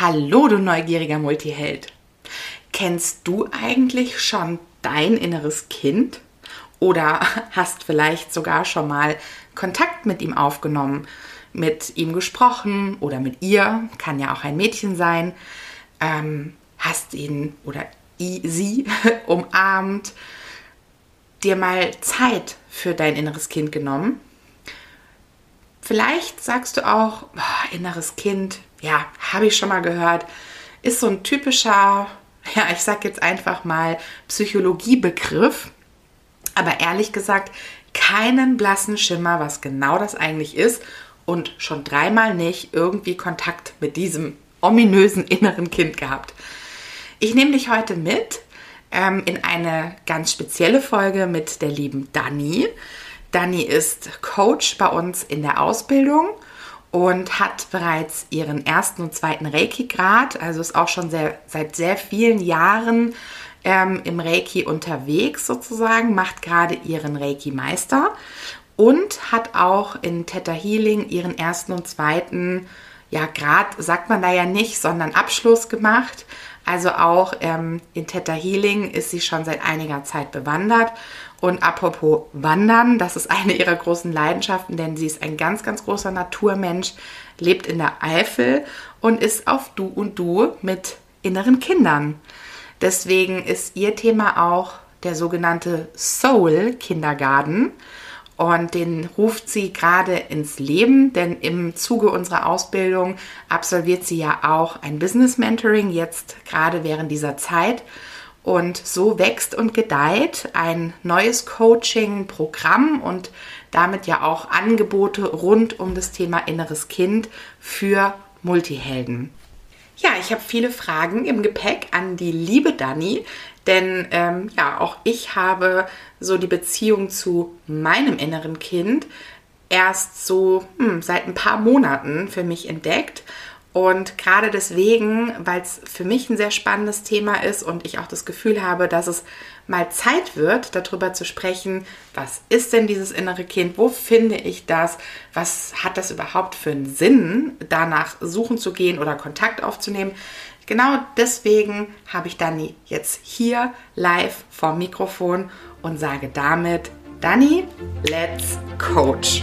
Hallo, du neugieriger Multiheld. Kennst du eigentlich schon dein inneres Kind? Oder hast vielleicht sogar schon mal Kontakt mit ihm aufgenommen, mit ihm gesprochen oder mit ihr, kann ja auch ein Mädchen sein, ähm, hast ihn oder sie umarmt, dir mal Zeit für dein inneres Kind genommen? Vielleicht sagst du auch, oh, inneres Kind, ja, habe ich schon mal gehört, ist so ein typischer, ja, ich sag jetzt einfach mal Psychologiebegriff. Aber ehrlich gesagt, keinen blassen Schimmer, was genau das eigentlich ist und schon dreimal nicht irgendwie Kontakt mit diesem ominösen inneren Kind gehabt. Ich nehme dich heute mit ähm, in eine ganz spezielle Folge mit der lieben Dani. Dani ist Coach bei uns in der Ausbildung und hat bereits ihren ersten und zweiten Reiki-Grad, also ist auch schon sehr, seit sehr vielen Jahren ähm, im Reiki unterwegs sozusagen, macht gerade ihren Reiki-Meister und hat auch in Theta Healing ihren ersten und zweiten, ja, Grad sagt man da ja nicht, sondern Abschluss gemacht. Also auch ähm, in Theta Healing ist sie schon seit einiger Zeit bewandert und apropos Wandern, das ist eine ihrer großen Leidenschaften, denn sie ist ein ganz, ganz großer Naturmensch, lebt in der Eifel und ist auf Du und Du mit inneren Kindern. Deswegen ist ihr Thema auch der sogenannte Soul Kindergarten. Und den ruft sie gerade ins Leben, denn im Zuge unserer Ausbildung absolviert sie ja auch ein Business Mentoring, jetzt gerade während dieser Zeit. Und so wächst und gedeiht ein neues Coaching-Programm und damit ja auch Angebote rund um das Thema inneres Kind für Multihelden. Ja, ich habe viele Fragen im Gepäck an die liebe Dani, denn ähm, ja, auch ich habe so die Beziehung zu meinem inneren Kind erst so hm, seit ein paar Monaten für mich entdeckt und gerade deswegen, weil es für mich ein sehr spannendes Thema ist und ich auch das Gefühl habe, dass es mal Zeit wird, darüber zu sprechen, was ist denn dieses innere Kind, wo finde ich das, was hat das überhaupt für einen Sinn, danach suchen zu gehen oder Kontakt aufzunehmen. Genau deswegen habe ich Dani jetzt hier live vor Mikrofon und sage damit, Dani, let's coach.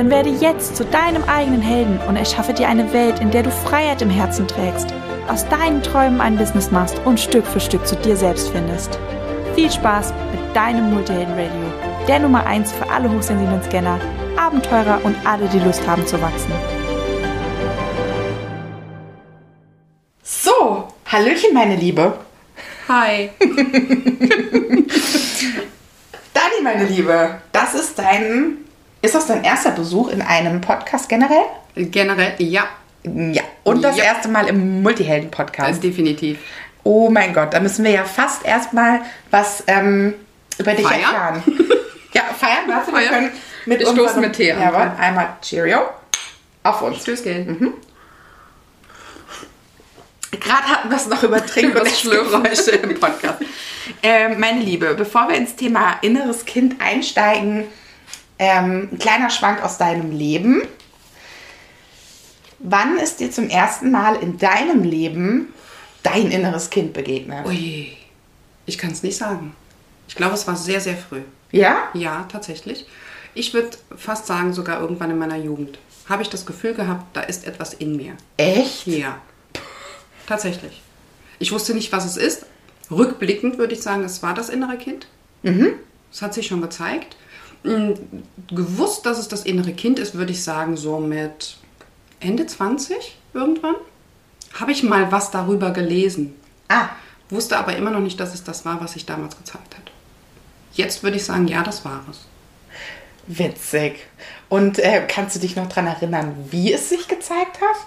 Dann werde jetzt zu deinem eigenen Helden und erschaffe dir eine Welt, in der du Freiheit im Herzen trägst, aus deinen Träumen ein Business machst und Stück für Stück zu dir selbst findest. Viel Spaß mit deinem Multihelden Radio, der Nummer 1 für alle hochsensiblen Scanner, Abenteurer und alle, die Lust haben zu wachsen. So, Hallöchen, meine Liebe. Hi. Dani, meine Liebe, das ist dein ist das dein erster Besuch in einem Podcast generell? Generell, ja. Ja. Und das ja. erste Mal im Multihelden-Podcast? Definitiv. Oh mein Gott, da müssen wir ja fast erstmal was ähm, über dich feiern? erfahren. ja, feiern, warte, wir können mit uns. Stoßen mit Tee an. Ja, einmal Cheerio. Auf uns. Tschüss, gehen. Mhm. Gerade hatten wir es noch über Trink- und Schlürgeräusche im Podcast. Äh, meine Liebe, bevor wir ins Thema inneres Kind einsteigen, ähm, ein kleiner Schwank aus deinem Leben. Wann ist dir zum ersten Mal in deinem Leben dein inneres Kind begegnet? Ui, ich kann es nicht sagen. Ich glaube, es war sehr, sehr früh. Ja? Ja, tatsächlich. Ich würde fast sagen, sogar irgendwann in meiner Jugend habe ich das Gefühl gehabt, da ist etwas in mir. Echt? Ja. Tatsächlich. Ich wusste nicht, was es ist. Rückblickend würde ich sagen, es war das innere Kind. Mhm. Es hat sich schon gezeigt. Hm, gewusst, dass es das innere Kind ist, würde ich sagen, so mit Ende 20 irgendwann. Habe ich mal was darüber gelesen. Ah. Wusste aber immer noch nicht, dass es das war, was sich damals gezeigt hat. Jetzt würde ich sagen, ja, das war es. Witzig. Und äh, kannst du dich noch daran erinnern, wie es sich gezeigt hat?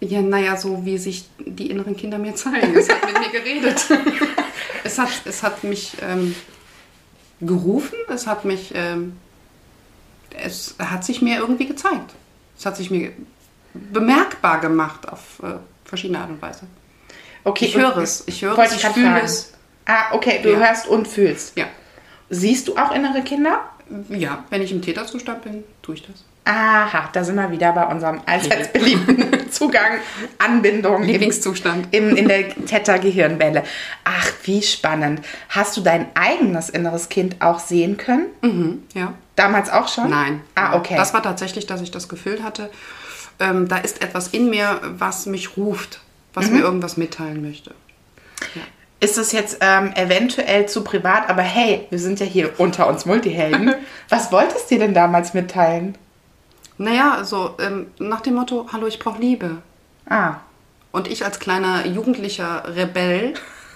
Ja, naja, so wie sich die inneren Kinder mir zeigen. Es hat mit mir geredet. es, hat, es hat mich ähm, gerufen, es hat mich, ähm, es hat sich mir irgendwie gezeigt. Es hat sich mir bemerkbar gemacht auf äh, verschiedene Art und Weise. Okay, Ich höre es, ich höre es, ich fühle es. Ah, okay, du Ja. hörst und fühlst. Ja. Siehst du auch innere Kinder? ja, wenn ich im Täterzustand bin, tue ich das. Aha, da sind wir wieder bei unserem allseits beliebten Zugang, Anbindung. im- Lieblingszustand. Im, in der Theta-Gehirnwelle. Ach, wie spannend. Hast du dein eigenes inneres Kind auch sehen können? Mhm, ja. Damals auch schon? Nein. Ah, okay. Das war tatsächlich, dass ich das Gefühl hatte, ähm, da ist etwas in mir, was mich ruft, was Mhm. mir irgendwas mitteilen möchte. Ist das jetzt ähm, eventuell zu privat? Aber hey, wir sind ja hier unter uns Multihelden. Was wolltest du dir denn damals mitteilen? Naja, also ähm, nach dem Motto, hallo, ich brauche Liebe. Ah, Und ich als kleiner jugendlicher Rebell,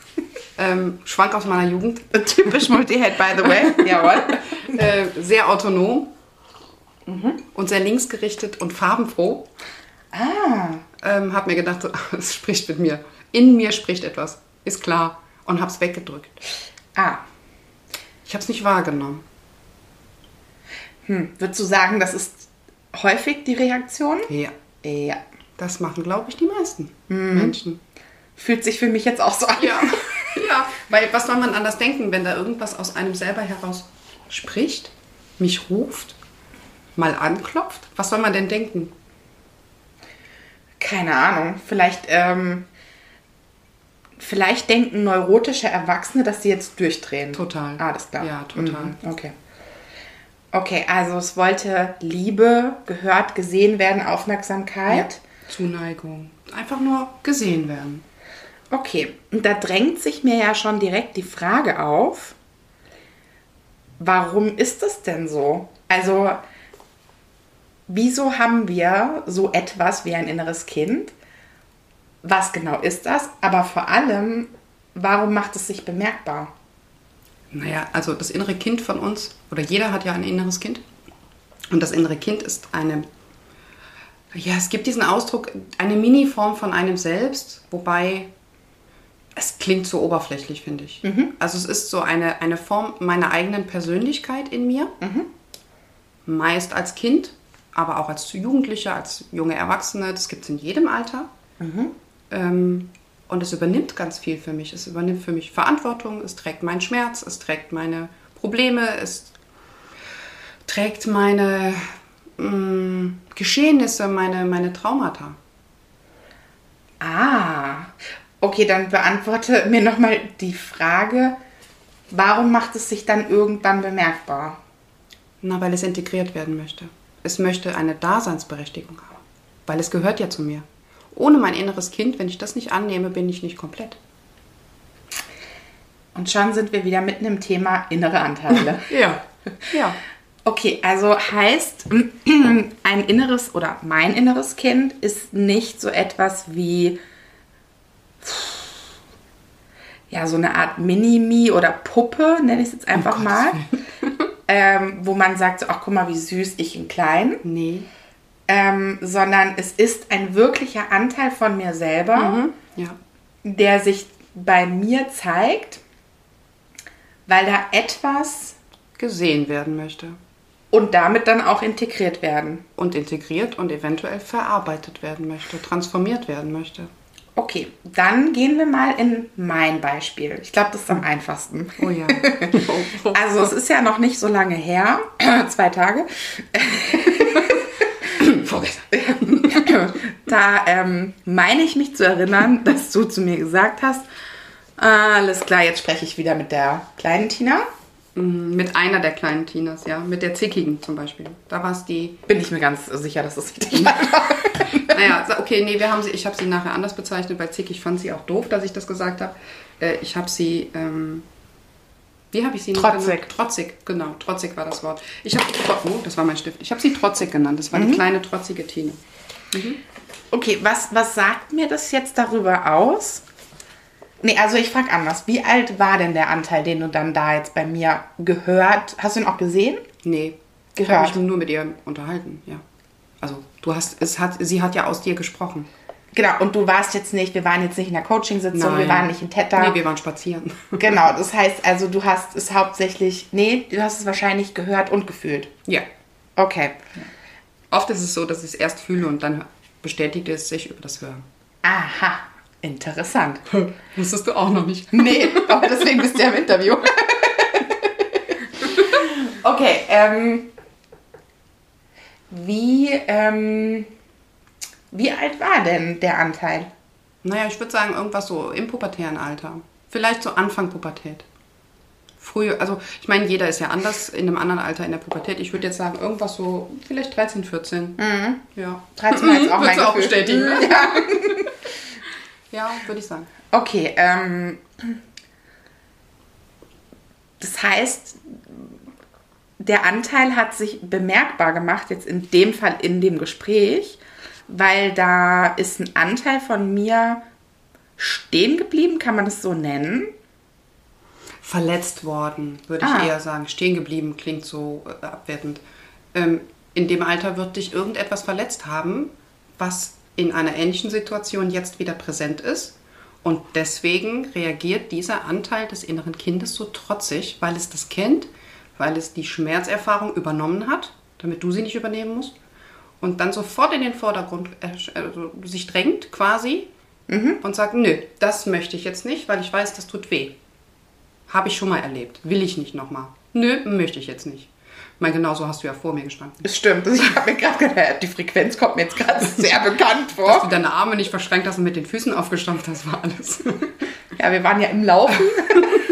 ähm, schwank aus meiner Jugend, typisch Multiheld, by the way. Jawohl. äh, sehr autonom und sehr linksgerichtet und farbenfroh, Ah, ähm, habe mir gedacht, so, es spricht mit mir. In mir spricht etwas, ist klar. Und habe es weggedrückt. ah. Ich habe es nicht wahrgenommen. Hm. Würdest du sagen, das ist häufig die Reaktion? Ja. Ja. Das machen, glaube ich, die meisten Mhm. Menschen. Fühlt sich für mich jetzt auch so an. Ja. ja. Weil was soll man anders denken, wenn da irgendwas aus einem selber heraus spricht, mich ruft, mal anklopft? Was soll man denn denken? Keine Ahnung. Vielleicht, ähm, vielleicht denken neurotische Erwachsene, dass sie jetzt durchdrehen. Total. Ah, Alles klar. Ja, total. Mhm, Okay. Okay, also es wollte Liebe, gehört, gesehen werden, Aufmerksamkeit. Zuneigung. Einfach nur gesehen werden. Okay, und da drängt sich mir ja schon direkt die Frage auf, warum ist das denn so? Also, wieso haben wir so etwas wie ein inneres Kind? Was genau ist das? Aber vor allem, warum macht es sich bemerkbar? Naja, also das innere Kind von uns, oder jeder hat ja ein inneres Kind. Und das innere Kind ist eine, ja, es gibt diesen Ausdruck, eine Mini-Form von einem selbst, wobei es klingt so oberflächlich, finde ich. Also es ist so eine, eine Form meiner eigenen Persönlichkeit in mir. Meist als Kind, aber auch als Jugendlicher, als junge Erwachsene. Das gibt es in jedem Alter. Ähm, und es übernimmt ganz viel für mich. Es übernimmt für mich Verantwortung, es trägt meinen Schmerz, es trägt meine Probleme, es trägt meine mh, Geschehnisse, meine, meine Traumata. Ah, okay, dann beantworte mir nochmal die Frage, warum macht es sich dann irgendwann bemerkbar? Na, weil es integriert werden möchte. Es möchte eine Daseinsberechtigung haben. Weil es gehört ja zu mir. Ohne mein inneres Kind, wenn ich das nicht annehme, bin ich nicht komplett. Und schon sind wir wieder mitten im Thema innere Anteile. Ja. Ja. Okay, also heißt, ein inneres oder mein inneres Kind ist nicht so etwas wie ja, so eine Art Mini-Me oder Puppe, nenne ich es jetzt einfach Gottes mal. Ähm, wo man sagt, so, ach guck mal, wie süß, ich in klein. Nee. Ähm, sondern es ist ein wirklicher Anteil von mir selber, Mhm. Ja. der sich bei mir zeigt, weil da etwas Gesehen werden möchte. und damit dann auch integriert werden. Und integriert und eventuell verarbeitet werden möchte, transformiert werden möchte. Okay, dann gehen wir mal in mein Beispiel. Ich glaube, das ist am einfachsten. Oh ja. Also es ist ja noch nicht so lange her, zwei Tage. Da ähm, meine ich mich zu erinnern, dass du zu mir gesagt hast, alles klar, jetzt spreche ich wieder mit der kleinen Tina. Mhm, Mit einer der kleinen Tinas, ja. Mit der Zickigen zum Beispiel. Da war es die. Bin ich mir ganz sicher, dass das richtig war. Naja, okay, nee, wir haben sie, ich habe sie nachher anders bezeichnet, weil Zickig fand sie auch doof, dass ich das gesagt habe. Äh, ich habe sie, ähm, wie habe ich sie Trotzig. Trotzig, genau, trotzig war das Wort. Ich habe, oh, das war mein Stift. Ich habe sie trotzig genannt. Das war die kleine trotzige Tine. Okay, was, was sagt mir das jetzt darüber aus? Nee, also ich frage anders. Wie alt war denn der Anteil, den du dann da jetzt bei mir gehört? Hast du ihn auch gesehen? Nee, ich Gehört. habe mich nur mit ihr unterhalten, ja. Also du hast, es hat, sie hat ja aus dir gesprochen. Genau, und du warst jetzt nicht, wir waren jetzt nicht in der Coaching-Sitzung, wir waren nicht in Theta. Nee, wir waren spazieren. Genau, das heißt also, du hast es hauptsächlich, nee, du hast es wahrscheinlich gehört und gefühlt. Ja. Okay. Oft ist es so, dass ich es erst fühle und dann bestätigt es sich über das Hören. Aha, interessant. Wusstest du auch noch nicht. Nee, aber deswegen bist du ja im Interview. okay, ähm, wie, ähm, wie alt war denn der Anteil? Naja, ich würde sagen, irgendwas so im pubertären Alter. Vielleicht so Anfang Pubertät. Früher, also ich meine, jeder ist ja anders in einem anderen Alter in der Pubertät. Ich würde jetzt sagen, irgendwas so, vielleicht 13, 14. Ja. 13 war jetzt auch mein auch bestätigen, ne? Ja. Ja, würde ich sagen. Okay, ähm, das heißt, der Anteil hat sich bemerkbar gemacht, jetzt in dem Fall in dem Gespräch, weil da ist ein Anteil von mir stehen geblieben, kann man das so nennen? Verletzt worden, würde Ah. ich eher sagen. Stehen geblieben klingt so äh, abwertend. Ähm, in dem Alter wird dich irgendetwas verletzt haben, was in einer ähnlichen Situation jetzt wieder präsent ist. Und deswegen reagiert dieser Anteil des inneren Kindes so trotzig, weil es das kennt, weil es die Schmerzerfahrung übernommen hat, damit du sie nicht übernehmen musst. Und dann sofort in den Vordergrund äh, also sich drängt quasi und sagt, nö, das möchte ich jetzt nicht, weil ich weiß, das tut weh. Habe ich schon mal erlebt. Will ich nicht nochmal. Nö, möchte ich jetzt nicht. Ich meine, genauso hast du ja vor mir gestanden. Das stimmt. Ich habe mir gerade gedacht, die Frequenz kommt mir jetzt gerade sehr bekannt Dass du vor. deine Arme nicht verschränkt hast und mit den Füßen aufgestampft hast, war alles. Ja, wir waren ja im Laufen.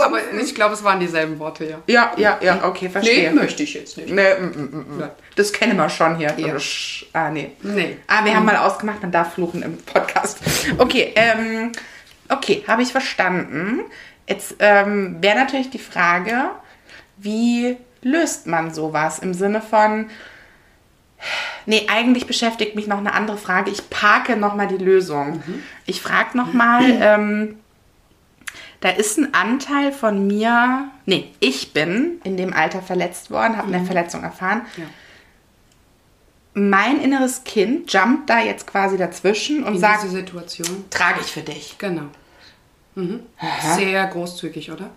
Aber ich glaube, es waren dieselben Worte, ja. Ja, ja, ja, okay, verstehe. möchte ich jetzt nicht. Nee, mm, mm, mm. Ja. Das kennen wir schon hier. Ja. Ah, nee. Nee. Ah, wir haben mal ausgemacht, man darf fluchen im Podcast. Okay, ähm, okay, habe ich verstanden. Jetzt ähm, wäre natürlich die Frage, wie löst man sowas im Sinne von, nee, eigentlich beschäftigt mich noch eine andere Frage. Ich parke nochmal die Lösung. Ich frage nochmal, ähm, da ist ein Anteil von mir, nee, ich bin in dem Alter verletzt worden, habe eine Verletzung erfahren. Ja. Mein inneres Kind jumpt da jetzt quasi dazwischen und In sagt, diese Situation. trage ich für dich. Genau. Mhm. Sehr großzügig, oder?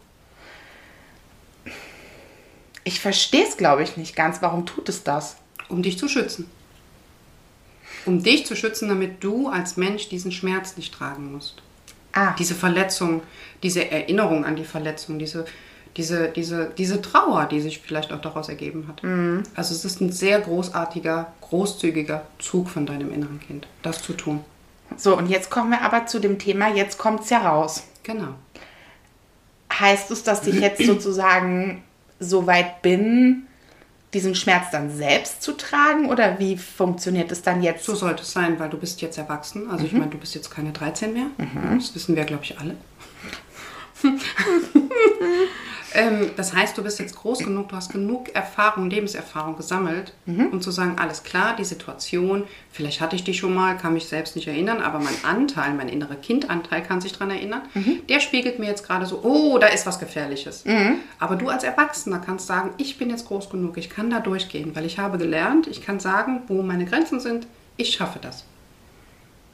Ich verstehe es, glaube ich, nicht ganz. Warum tut es das? Um dich zu schützen. Um dich zu schützen, damit du als Mensch diesen Schmerz nicht tragen musst. Ah, Diese Verletzung, diese Erinnerung an die Verletzung, diese, diese, diese, diese Trauer, die sich vielleicht auch daraus ergeben hat. Also es ist ein sehr großartiger, großzügiger Zug von deinem inneren Kind, das zu tun. so, und jetzt kommen wir aber zu dem Thema, jetzt kommt es ja raus. Genau. Heißt es, dass ich jetzt sozusagen so weit bin, diesen Schmerz dann selbst zu tragen? Oder wie funktioniert es dann jetzt? So sollte es sein, weil du bist jetzt erwachsen. Also ich meine, du bist jetzt keine 13 mehr. Das wissen wir, glaube ich, alle. Ähm, das heißt, du bist jetzt groß genug, du hast genug Erfahrung, Lebenserfahrung gesammelt, um zu sagen, alles klar, die Situation, vielleicht hatte ich die schon mal, kann mich selbst nicht erinnern, aber mein Anteil, mein innerer Kindanteil kann sich daran erinnern. Der spiegelt mir jetzt gerade so, oh, da ist was Gefährliches. Aber du als Erwachsener kannst sagen, ich bin jetzt groß genug, ich kann da durchgehen, weil ich habe gelernt, ich kann sagen, wo meine Grenzen sind, ich schaffe das.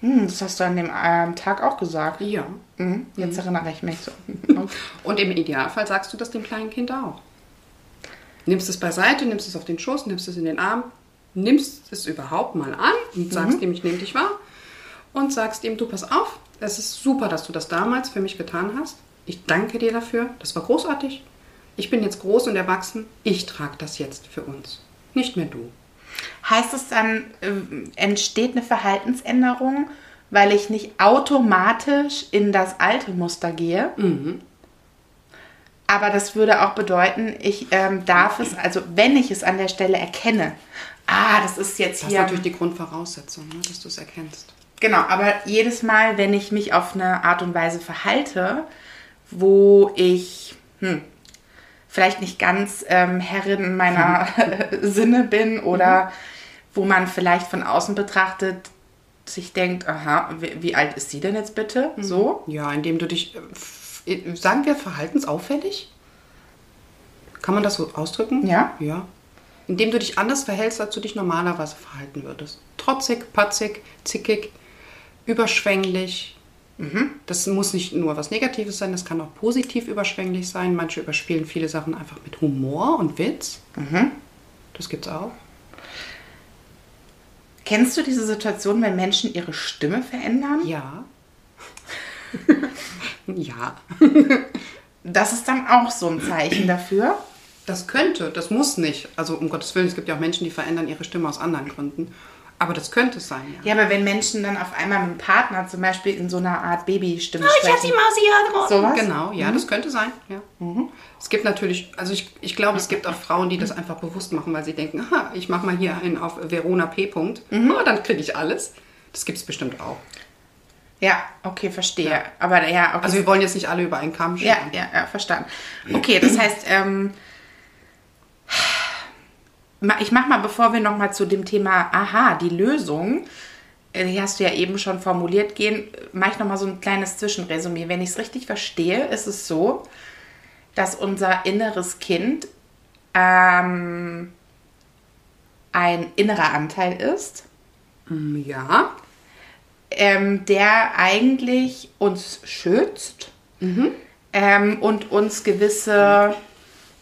Hm, das hast du an dem ähm, Tag auch gesagt. Ja. Mhm, jetzt erinnere ich mich so. Und im Idealfall sagst du das dem kleinen Kind auch. Nimmst es beiseite, nimmst es auf den Schoß, nimmst es in den Arm, nimmst es überhaupt mal an und sagst ihm, ich nehme dich wahr. Und sagst ihm, du pass auf, es ist super, dass du das damals für mich getan hast. Ich danke dir dafür, das war großartig. Ich bin jetzt groß und erwachsen, ich trage das jetzt für uns, nicht mehr du. Heißt es dann, ähm, entsteht eine Verhaltensänderung, weil ich nicht automatisch in das alte Muster gehe? Aber das würde auch bedeuten, ich ähm, darf es, also wenn ich es an der Stelle erkenne, ah, das ist jetzt Das hier. ist natürlich die Grundvoraussetzung, ne, dass du es erkennst. Genau, aber jedes Mal, wenn ich mich auf eine Art und Weise verhalte, wo ich hm, vielleicht nicht ganz ähm, Herrin meiner Sinne bin oder wo man vielleicht von außen betrachtet sich denkt, aha, wie, wie alt ist sie denn jetzt bitte? So? Ja, indem du dich, äh, äh, sagen wir, verhaltensauffällig? Kann man das so ausdrücken? Ja. Ja. Indem du dich anders verhältst, als du dich normalerweise verhalten würdest. Trotzig, patzig, zickig, überschwänglich. Das muss nicht nur was Negatives sein, das kann auch positiv überschwänglich sein. Manche überspielen viele Sachen einfach mit Humor und Witz. Das gibt's auch. Kennst du diese Situation, wenn Menschen ihre Stimme verändern? Ja. ja. Das ist dann auch so ein Zeichen dafür. Das könnte, das muss nicht. Also um Gottes Willen, es gibt ja auch Menschen, die verändern ihre Stimme aus anderen Gründen. Aber das könnte es sein, ja. Ja, aber wenn Menschen dann auf einmal mit dem Partner zum Beispiel in so einer Art Babystimme Oh, sprechen. Mausi Sowas? Genau, ja, das könnte sein. Ja. Es gibt natürlich, also ich, ich glaube, es gibt auch Frauen, die das einfach bewusst machen, weil sie denken, aha, ich mache mal hier einen auf Verona P. Punkt. Oh, dann kriege ich alles. Das gibt es bestimmt auch. Ja, okay, verstehe. Aber ja, okay. Also wir wollen jetzt nicht alle über einen Kamm ja, scheren. ja, ja, verstanden. Okay, das heißt, ähm, ich mach mal, bevor wir nochmal zu dem Thema, aha, die Lösung, äh, die hast du ja eben schon formuliert, gehen, mache ich nochmal so ein kleines Zwischenresümee. Wenn ich es richtig verstehe, ist es so, dass unser inneres Kind ähm, ein innerer Anteil ist, Ja, ähm, der eigentlich uns schützt. Ähm, und uns gewisse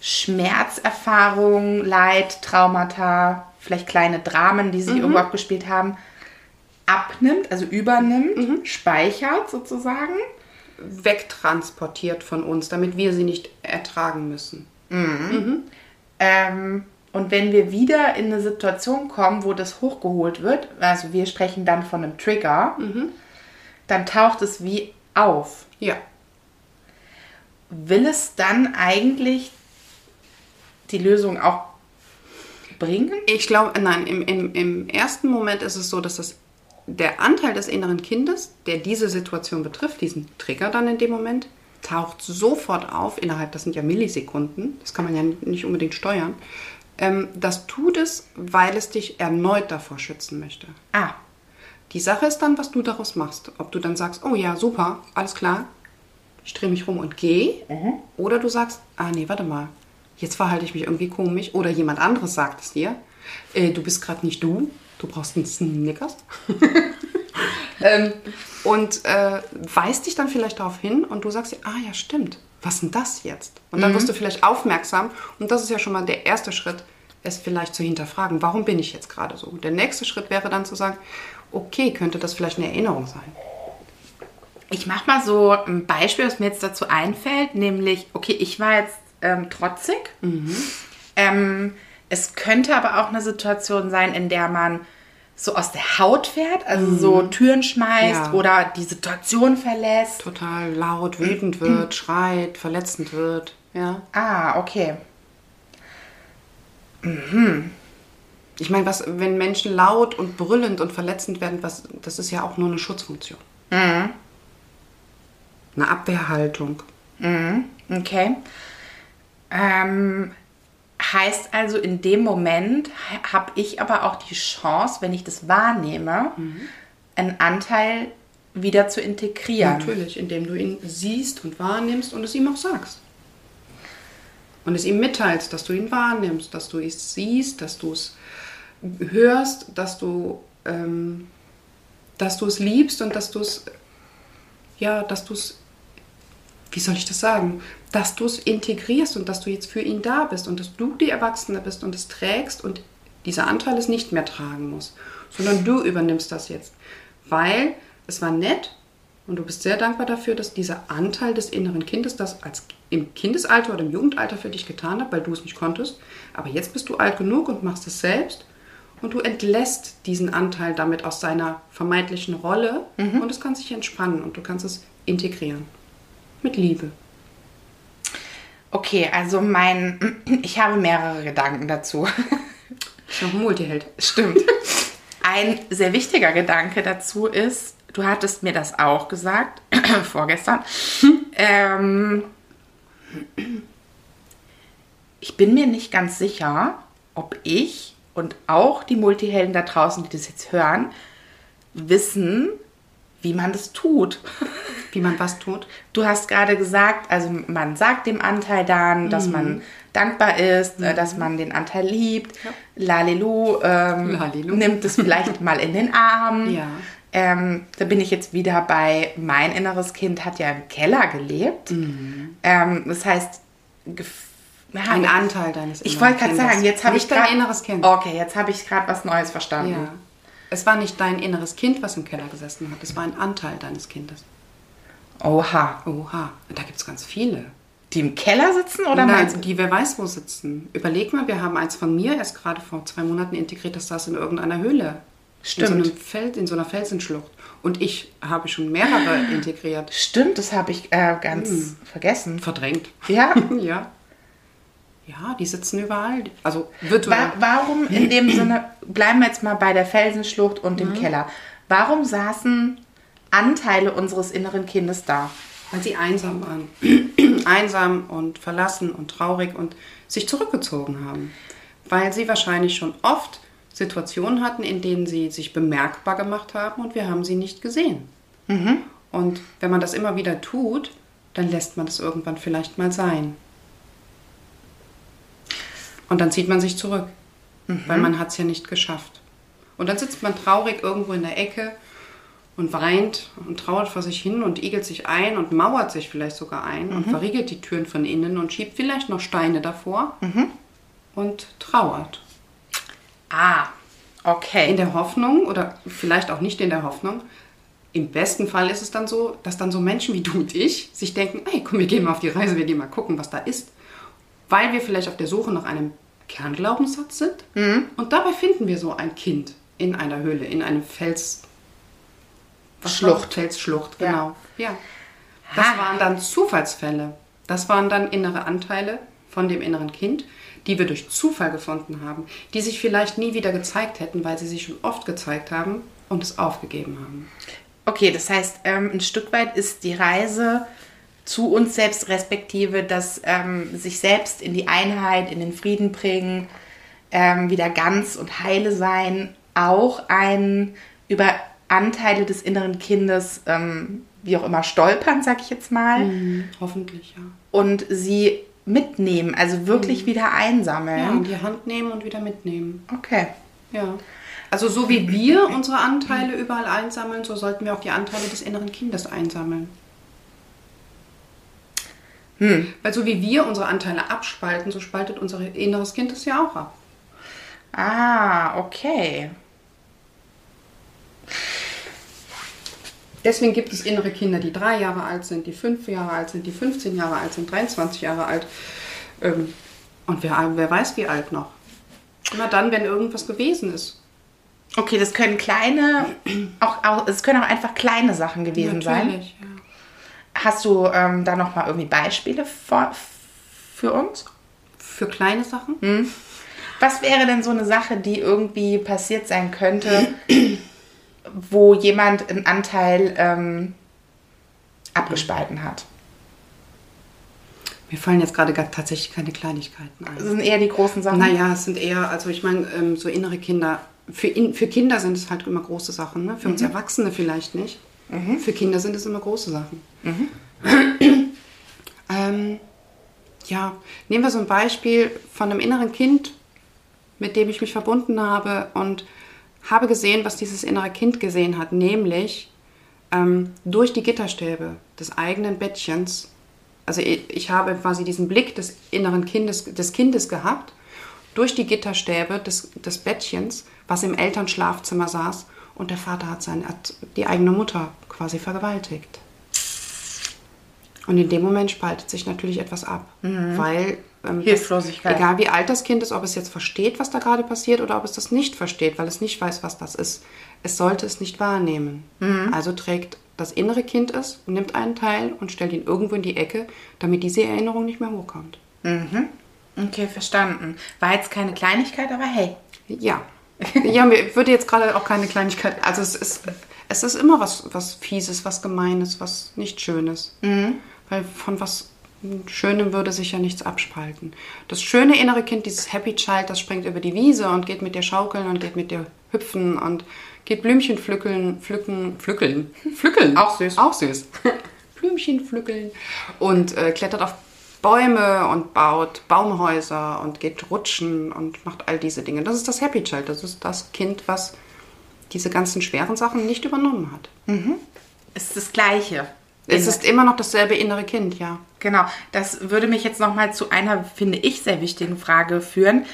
Schmerzerfahrungen, Leid, Traumata, vielleicht kleine Dramen, die sich irgendwo abgespielt haben, abnimmt, also übernimmt, speichert sozusagen. wegtransportiert von uns, damit wir sie nicht ertragen müssen. Ähm, und wenn wir wieder in eine Situation kommen, wo das hochgeholt wird, also wir sprechen dann von einem Trigger, dann taucht es wie auf. Ja, will es dann eigentlich die Lösung auch bringen? Ich glaube, nein, im, im, im ersten Moment ist es so, dass das der Anteil des inneren Kindes, der diese Situation betrifft, diesen Trigger dann in dem Moment, taucht sofort auf, innerhalb, das sind ja Millisekunden, das kann man ja nicht unbedingt steuern. Ähm, das tut es, weil es dich erneut davor schützen möchte. Ah, Die Sache ist dann, was du daraus machst. Ob du dann sagst, oh ja, super, alles klar, ich drehe mich rum und gehe. Oder du sagst, ah nee, warte mal, jetzt verhalte ich mich irgendwie komisch. Oder jemand anderes sagt es dir, äh, du bist gerade nicht du, du brauchst einen Snickers. ähm, und äh, weist dich dann vielleicht darauf hin und du sagst dir, ah ja, stimmt, was denn das jetzt? Und dann wirst du vielleicht aufmerksam und das ist ja schon mal der erste Schritt, es vielleicht zu hinterfragen, warum bin ich jetzt gerade so? Der nächste Schritt wäre dann zu sagen, okay, könnte das vielleicht eine Erinnerung sein? ich mache mal so ein Beispiel, was mir jetzt dazu einfällt, nämlich, okay, ich war jetzt ähm, trotzig. Ähm, es könnte aber auch eine Situation sein, in der man so aus der Haut fährt, also so Türen schmeißt Ja. oder die Situation verlässt. total laut, wütend wird, schreit, verletzend wird. Ja. Ah, okay. Ich meine, was, wenn Menschen laut und brüllend und verletzend werden, was, das ist ja auch nur eine Schutzfunktion. Eine Abwehrhaltung. Okay. Ähm, heißt also, in dem Moment habe ich aber auch die Chance, wenn ich das wahrnehme, einen Anteil wieder zu integrieren. Natürlich, indem du ihn siehst und wahrnimmst und es ihm auch sagst. Und es ihm mitteilst, dass du ihn wahrnimmst, dass du es siehst, dass du es hörst, dass du, ähm, dass du es liebst und dass du es, ja, dass du es, wie soll ich das sagen, dass du es integrierst und dass du jetzt für ihn da bist und dass du die Erwachsene bist und es trägst und dieser Anteil es nicht mehr tragen muss, sondern du übernimmst das jetzt, weil es war nett und du bist sehr dankbar dafür, dass dieser Anteil des inneren Kindes das als im Kindesalter oder im Jugendalter für dich getan hat, weil du es nicht konntest. Aber jetzt bist du alt genug und machst es selbst und du entlässt diesen Anteil damit aus seiner vermeintlichen Rolle und es kann sich entspannen und du kannst es integrieren. Mit Liebe. Okay, also mein, ich habe mehrere Gedanken dazu. Ein Multiheld. Stimmt. Ein sehr wichtiger Gedanke dazu ist, du hattest mir das auch gesagt, vorgestern. Ähm, ich bin mir nicht ganz sicher, ob ich und auch die Multihelden da draußen, die das jetzt hören, wissen, wie man das tut. Wie man was tut. Du hast gerade gesagt, also man sagt dem Anteil dann, dass man dankbar ist, äh, dass man den Anteil liebt. Lalelu, ähm, Lalelu. nimmt es vielleicht mal in den Arm. Ja. ähm, da bin ich jetzt wieder bei, mein inneres Kind hat ja im Keller gelebt. Mhm. Ähm, das heißt, ja, Ein Anteil deines ich inneren wollte gerade sagen, jetzt habe ich grad- inneres Kind. Okay, jetzt habe ich gerade was Neues verstanden. Ja. Es war nicht dein inneres Kind, was im Keller gesessen hat. Es war ein Anteil deines Kindes. Oha. Oha, da gibt es ganz viele. Die im Keller sitzen oder Nein, meinst du? die wer weiß wo sitzen. Überleg mal, wir haben eins von mir erst gerade vor zwei Monaten integriert, das saß in irgendeiner Höhle. Stimmt. In so, einem Feld, in so einer Felsenschlucht. Und ich habe schon mehrere integriert. Stimmt, das habe ich äh, ganz Hm. vergessen. Verdrängt. Ja. ja. Ja, die sitzen überall. Also virtuell. Wa warum in dem Sinne, bleiben wir jetzt mal bei der Felsenschlucht und Mhm. dem Keller. Warum saßen Anteile unseres inneren Kindes da? Weil sie einsam waren. einsam und verlassen und traurig und sich zurückgezogen haben. Weil sie wahrscheinlich schon oft Situationen hatten, in denen sie sich bemerkbar gemacht haben und wir haben sie nicht gesehen. Und wenn man das immer wieder tut, dann lässt man das irgendwann vielleicht mal sein. Und dann zieht man sich zurück, weil man hat es ja nicht geschafft. Und dann sitzt man traurig irgendwo in der Ecke und weint und trauert vor sich hin und igelt sich ein und mauert sich vielleicht sogar ein und verriegelt die Türen von innen und schiebt vielleicht noch Steine davor und trauert. Ah, okay. In der Hoffnung oder vielleicht auch nicht in der Hoffnung. Im besten Fall ist es dann so, dass dann so Menschen wie du und ich sich denken, ey, komm, wir gehen mal auf die Reise, wir gehen mal gucken, was da ist. Weil wir vielleicht auf der Suche nach einem Kernglaubenssatz sind. Und dabei finden wir so ein Kind in einer Höhle, in einem Fels... Schlucht. das? Felsschlucht, Ja. genau. Ja. Das Ha. waren dann Zufallsfälle. Das waren dann innere Anteile von dem inneren Kind, die wir durch Zufall gefunden haben, die sich vielleicht nie wieder gezeigt hätten, weil sie sich schon oft gezeigt haben und es aufgegeben haben. Okay, das heißt, ähm, ein Stück weit ist die Reise zu uns selbst, respektive das ähm, sich selbst in die Einheit, in den Frieden bringen, ähm, wieder ganz und heile sein, auch ein über Anteile des inneren Kindes, ähm, wie auch immer, stolpern, sag ich jetzt mal, Hoffentlich, ja. und sie mitnehmen, also wirklich wieder einsammeln. Ja, und die Hand nehmen und wieder mitnehmen. Okay. Ja. Also so wie wir unsere Anteile überall einsammeln, so sollten wir auch die Anteile des inneren Kindes einsammeln. Weil so wie wir unsere Anteile abspalten, so spaltet unser inneres Kind es ja auch ab. Ah, okay. Deswegen gibt es innere Kinder, die drei Jahre alt sind, die fünf Jahre alt sind, die 15 Jahre alt sind, 23 Jahre alt. Ähm, und wer, wer weiß, wie alt noch. Immer dann, wenn irgendwas gewesen ist. Okay, das können kleine, auch, auch es können auch einfach kleine Sachen gewesen sein. Natürlich, ja. Hast du ähm, da noch mal irgendwie Beispiele vor, für uns? Für kleine Sachen? Was wäre denn so eine Sache, die irgendwie passiert sein könnte, wo jemand einen Anteil ähm, abgespalten hat? Mir fallen jetzt gerade tatsächlich keine Kleinigkeiten ein. Das sind eher die großen Sachen. Naja, es sind eher, also ich meine, ähm, so innere Kinder, für, in, für Kinder sind es halt immer große Sachen, ne? für uns Erwachsene vielleicht nicht. Für Kinder sind es immer große Sachen. ähm, ja, nehmen wir so ein Beispiel von einem inneren Kind, mit dem ich mich verbunden habe und habe gesehen, was dieses innere Kind gesehen hat, nämlich ähm, durch die Gitterstäbe des eigenen Bettchens. Also ich, ich habe quasi diesen Blick des inneren Kindes, des Kindes gehabt, durch die Gitterstäbe des, des Bettchens, was im Elternschlafzimmer saß und der Vater hat, seine, hat die eigene Mutter quasi vergewaltigt. Und in dem Moment spaltet sich natürlich etwas ab, weil ähm, Hilflosigkeit. Das, egal wie alt das Kind ist, ob es jetzt versteht, was da gerade passiert oder ob es das nicht versteht, weil es nicht weiß, was das ist. Es sollte es nicht wahrnehmen. Also trägt das innere Kind es und nimmt einen Teil und stellt ihn irgendwo in die Ecke, damit diese Erinnerung nicht mehr hochkommt. Okay, verstanden. War jetzt keine Kleinigkeit, aber hey. Ja. Ja, mir würde jetzt gerade auch keine Kleinigkeit. Also es ist, es ist immer was, was Fieses, was Gemeines, was nicht Schönes. Weil von was Schönem würde sich ja nichts abspalten. Das schöne innere Kind, dieses Happy Child, das springt über die Wiese und geht mit dir schaukeln und geht mit dir hüpfen und geht Blümchen pflückeln, pflücken, pflückeln, pflückeln. Auch süß. Auch süß. Blümchen pflückeln und äh, klettert auf Bäume und baut Baumhäuser und geht rutschen und macht all diese Dinge. Das ist das Happy Child. Das ist das Kind, was diese ganzen schweren Sachen nicht übernommen hat. Es ist das Gleiche. Es ist immer noch dasselbe innere Kind, ja. Genau, das würde mich jetzt nochmal zu einer, finde ich, sehr wichtigen Frage führen.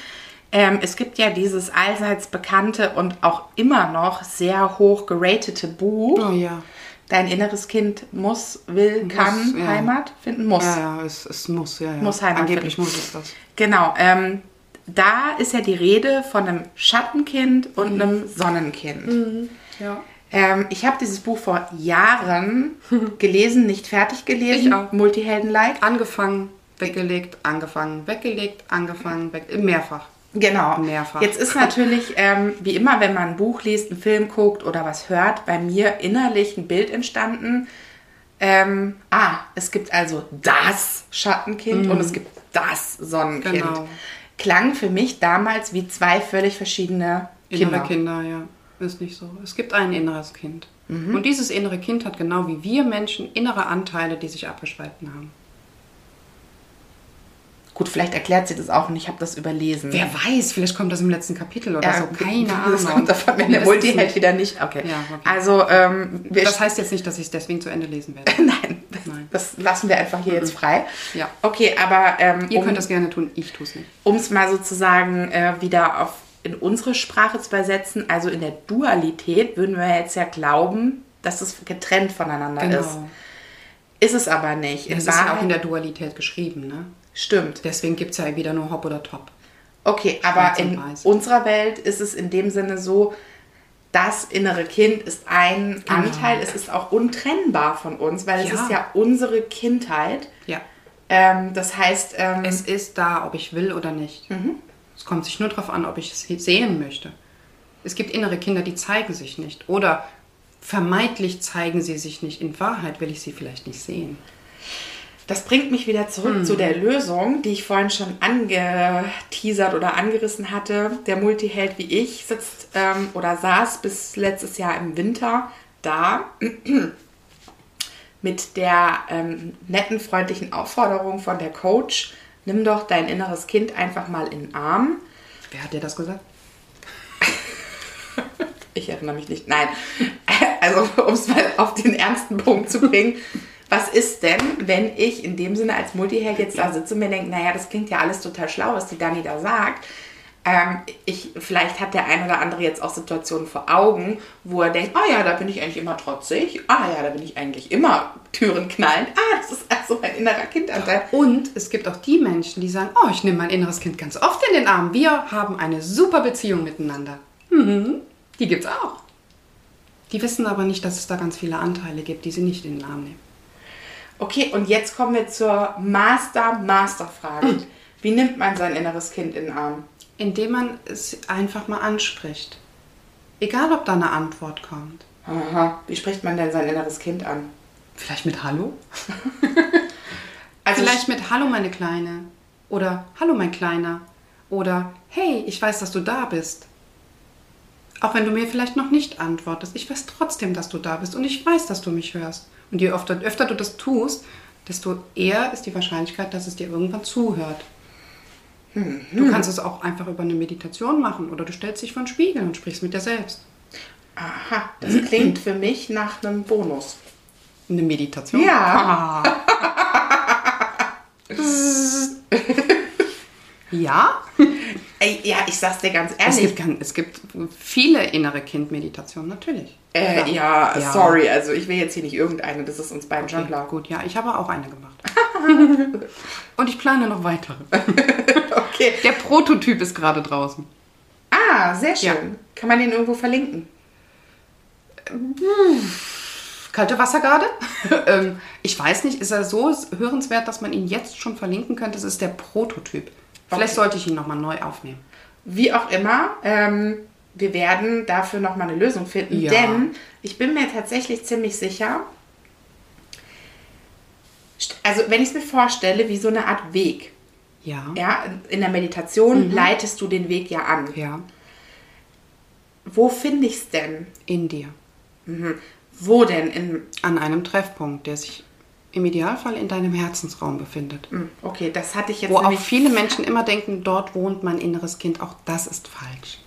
Ähm, es gibt ja dieses allseits bekannte und auch immer noch sehr hoch geratete Buch. Oh ja. Dein inneres Kind muss, will, kann ja. Heimat finden, muss. Ja, ja, es, es muss, ja, ja. Muss Heimat Angeblich finden. muss es das. Genau, ähm, da ist ja die Rede von einem Schattenkind und einem Sonnenkind. Ja. Ähm, ich habe dieses Buch vor Jahren gelesen, nicht fertig gelesen. Ich auch. Multihelden-like. Angefangen, weggelegt, angefangen, weggelegt, angefangen, weg, mehrfach. Genau. Mehrfach. Jetzt ist natürlich, ähm, wie immer, wenn man ein Buch liest, einen Film guckt oder was hört, bei mir innerlich ein Bild entstanden. Ähm, ah, es gibt also das Schattenkind und es gibt das Sonnenkind. Mhm. Genau. Klang für mich damals wie zwei völlig verschiedene Innere Kinder. Kinder, ja. Ist nicht so. Es gibt ein inneres Kind. Mhm. Und dieses innere Kind hat genau wie wir Menschen innere Anteile, die sich abgespalten haben. Gut, vielleicht erklärt sie das auch und ich habe das überlesen. Wer weiß, vielleicht kommt das im letzten Kapitel oder Ja, so. Keine Ahnung. Das kommt davon, wenn der Multi halt nicht. wieder nicht. Okay. Ja, okay. Also, ähm, Das heißt jetzt nicht, dass ich es deswegen zu Ende lesen werde. Nein, das, Nein. das lassen wir einfach hier jetzt frei. Ja. Okay, aber ähm, Ihr um könnt das gerne tun, ich tue es nicht. um es mal sozusagen äh, wieder auf in unsere Sprache zu übersetzen, also in der Dualität würden wir jetzt ja glauben, dass es getrennt voneinander ist. Genau. Ist es aber nicht. Es ist ja auch in der Dualität geschrieben, ne? Stimmt. Deswegen gibt es ja wieder nur Hop oder Top. Okay, aber in Weiß. unserer Welt ist es in dem Sinne so, das innere Kind ist ein Genau. Anteil, es ist auch untrennbar von uns, weil es Ja. ist ja unsere Kindheit. Ja. Ähm, das heißt, ähm, Es ist da, ob ich will oder nicht. Es kommt sich nur darauf an, ob ich es sehen möchte. Es gibt innere Kinder, die zeigen sich nicht. Oder vermeintlich zeigen sie sich nicht. In Wahrheit will ich sie vielleicht nicht sehen. Das bringt mich wieder zurück Hm. zu der Lösung, die ich vorhin schon angeteasert oder angerissen hatte. Der Multiheld wie ich sitzt ähm, oder saß bis letztes Jahr im Winter da mit der ähm, netten, freundlichen Aufforderung von der Coach, nimm doch dein inneres Kind einfach mal in den Arm. Wer hat dir das gesagt? Ich erinnere mich nicht. Nein. Also, um es mal auf den ernsten Punkt zu bringen. Was ist denn, wenn ich in dem Sinne als Multiheld jetzt da sitze und mir denke, naja, das klingt ja alles total schlau, was die Dani da sagt. Ähm, ich, vielleicht hat der ein oder andere jetzt auch Situationen vor Augen, wo er denkt, ah ja, da bin ich eigentlich immer trotzig. Ah ja, da bin ich eigentlich immer Türen knallend. Ah, das ist also mein innerer Kindanteil. Und es gibt auch die Menschen, die sagen, oh, ich nehme mein inneres Kind ganz oft in den Arm. Wir haben eine super Beziehung miteinander. Mhm. Die gibt's auch. Die wissen aber nicht, dass es da ganz viele Anteile gibt, die sie nicht in den Arm nehmen. Okay, und jetzt kommen wir zur Master-Master-Frage. Wie nimmt man sein inneres Kind in den Arm? Indem man es einfach mal anspricht. Egal, ob da eine Antwort kommt. Aha. Wie spricht man denn sein inneres Kind an? Vielleicht mit Hallo? Also Vielleicht mit Hallo, meine Kleine. Oder Hallo, mein Kleiner. Oder Hey, ich weiß, dass du da bist. Auch wenn du mir vielleicht noch nicht antwortest, ich weiß trotzdem, dass du da bist und ich weiß, dass du mich hörst. Und je öfter, öfter du das tust, desto eher ist die Wahrscheinlichkeit, dass es dir irgendwann zuhört. Du kannst es auch einfach über eine Meditation machen oder du stellst dich vor den Spiegel und sprichst mit dir selbst. Aha, das klingt für mich nach einem Bonus. Eine Meditation? Ja. Ja? Ey, ja, ich sag's dir ganz Es ehrlich. gibt, gan- es gibt viele innere Kindmeditationen, natürlich. Äh, Klar. ja, sorry, also ich will jetzt hier nicht irgendeine, das ist uns beiden schon Okay, klar. gut, ja, ich habe auch eine gemacht. Und ich plane noch weitere. Okay. Der Prototyp ist gerade draußen. Ah, sehr schön. Ja. Kann man den irgendwo verlinken? Kalte Wassergarde? ähm, ich weiß nicht, ist er so hörenswert, dass man ihn jetzt schon verlinken könnte? Das ist der Prototyp. Vielleicht Okay. sollte ich ihn nochmal neu aufnehmen. Wie auch immer, ähm, wir werden dafür nochmal eine Lösung finden, Ja. denn ich bin mir tatsächlich ziemlich sicher, also wenn ich es mir vorstelle, wie so eine Art Weg. Ja. Ja, in der Meditation leitest du den Weg ja an. Ja. Wo finde ich es denn? In dir. Wo denn? In, An einem Treffpunkt, der sich im Idealfall in deinem Herzensraum befindet. hm, okay, das hatte ich jetzt Wo auch viele Menschen immer denken, dort wohnt mein inneres Kind. Auch das ist falsch.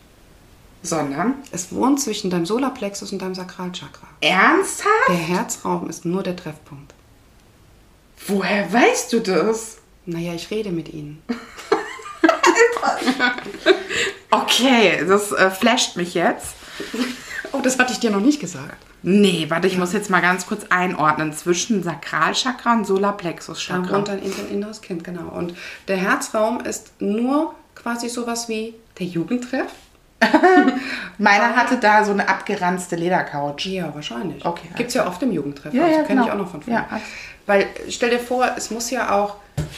Sondern? Es wohnt zwischen deinem Solarplexus und deinem Sakralchakra. Ernsthaft? Der Herzraum ist nur der Treffpunkt. Woher weißt du das? Naja, ich rede mit ihnen. Okay, das äh, flasht mich jetzt. Oh, das hatte ich dir noch nicht gesagt. Nee, warte, ich muss jetzt mal ganz kurz einordnen. Zwischen Sakralchakra und Da Solarplexus-Chakra. wohnt dein in- inneres Kind, genau. Und der Herzraum ist nur quasi sowas wie der Jugendtreff. Meiner hatte da so eine abgeranzte Ledercouch. Ja, wahrscheinlich. Okay, Gibt es ja oft im Jugendtreff. Ja, also ja, kenne ich genau. auch noch von früher. Ja, alles- Weil stell dir vor, es muss ja auch,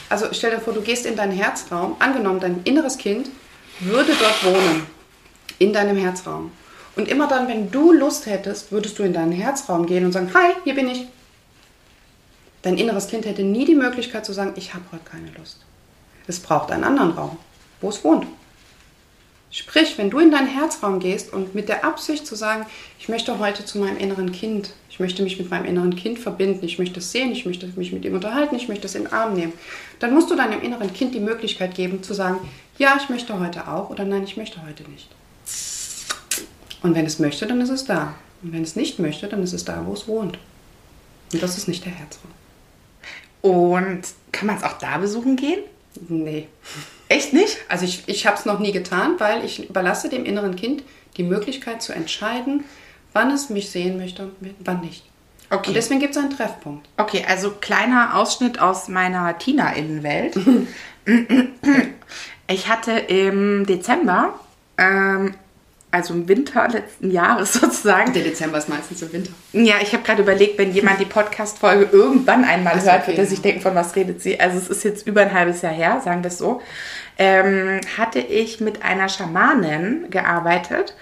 also stell dir vor, du gehst in deinen Herzraum, angenommen, dein inneres Kind würde dort wohnen, in deinem Herzraum. Und immer dann, wenn du Lust hättest, würdest du in deinen Herzraum gehen und sagen, hi, hier bin ich. Dein inneres Kind hätte nie die Möglichkeit zu sagen, ich habe heute keine Lust. Es braucht einen anderen Raum, wo es wohnt. Sprich, wenn du in deinen Herzraum gehst und mit der Absicht zu sagen, ich möchte heute zu meinem inneren Kind, ich möchte mich mit meinem inneren Kind verbinden, ich möchte es sehen, ich möchte mich mit ihm unterhalten, ich möchte es in den Arm nehmen, dann musst du deinem inneren Kind die Möglichkeit geben zu sagen, ja, ich möchte heute auch oder nein, ich möchte heute nicht. Und wenn es möchte, dann ist es da. Und wenn es nicht möchte, dann ist es da, wo es wohnt. Und das ist nicht der Herzraum. Und kann man es auch da besuchen gehen? Nee. Echt nicht? Also ich, ich habe es noch nie getan, weil ich überlasse dem inneren Kind die Möglichkeit zu entscheiden, wann es mich sehen möchte und wann nicht. Okay. Und deswegen gibt es einen Treffpunkt. Okay, also kleiner Ausschnitt aus meiner Tina-Innenwelt. ich hatte im Dezember, ähm, also im Winter letzten Jahres sozusagen, Der Dezember ist meistens im Winter. Ja, ich habe gerade überlegt, wenn jemand die Podcast-Folge irgendwann einmal Ach hört, okay, wird er ja. sich denken, von was redet sie. Also es ist jetzt über ein halbes Jahr her, sagen wir es so. Ähm, hatte ich mit einer Schamanin gearbeitet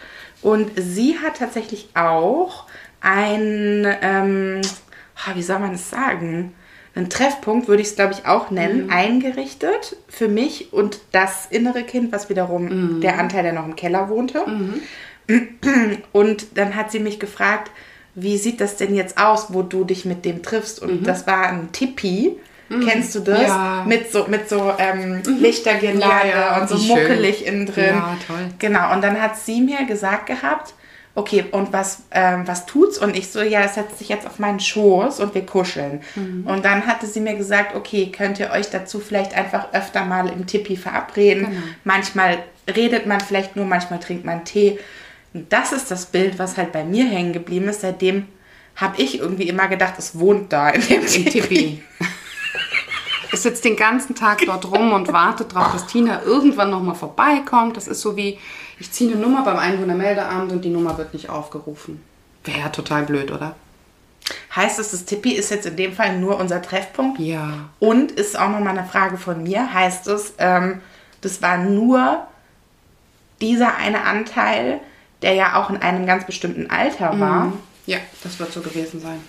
und sie hat tatsächlich auch ein, ähm, ah, wie soll man es sagen, einen Treffpunkt, würde ich es glaube ich auch nennen, eingerichtet für mich und das innere Kind, was wiederum der Anteil, der noch im Keller wohnte. Und dann hat sie mich gefragt, wie sieht das denn jetzt aus, wo du dich mit dem triffst? Und das war ein Tipi. Kennst du das? Mhm. Ja. Mit so, mit so ähm, Lichtergirlande Ja, ja, und so wie schön. muckelig innen drin. Ja, toll. Genau, und dann hat sie mir gesagt gehabt, okay, und was, ähm, was tut's? Und ich so, ja, es setzt sich jetzt auf meinen Schoß und wir kuscheln. Mhm. Und dann hatte sie mir gesagt, okay, könnt ihr euch dazu vielleicht einfach öfter mal im Tipi verabreden. Genau. Manchmal redet man vielleicht nur, manchmal trinkt man Tee. Und das ist das Bild, was halt bei mir hängen geblieben ist. Seitdem habe ich irgendwie immer gedacht, es wohnt da in dem Im Tipi. Tippi. Es sitzt den ganzen Tag dort rum und wartet darauf, dass Tina irgendwann nochmal vorbeikommt. Das ist so wie, ich ziehe eine Nummer beim Einwohnermeldeamt und die Nummer wird nicht aufgerufen. Wäre ja total blöd, oder? Heißt es, das Tipi ist jetzt in dem Fall nur unser Treffpunkt? Ja. Und ist auch nochmal eine Frage von mir, heißt es, ähm, das war nur dieser eine Anteil, der ja auch in einem ganz bestimmten Alter war. Ja, das wird so gewesen sein.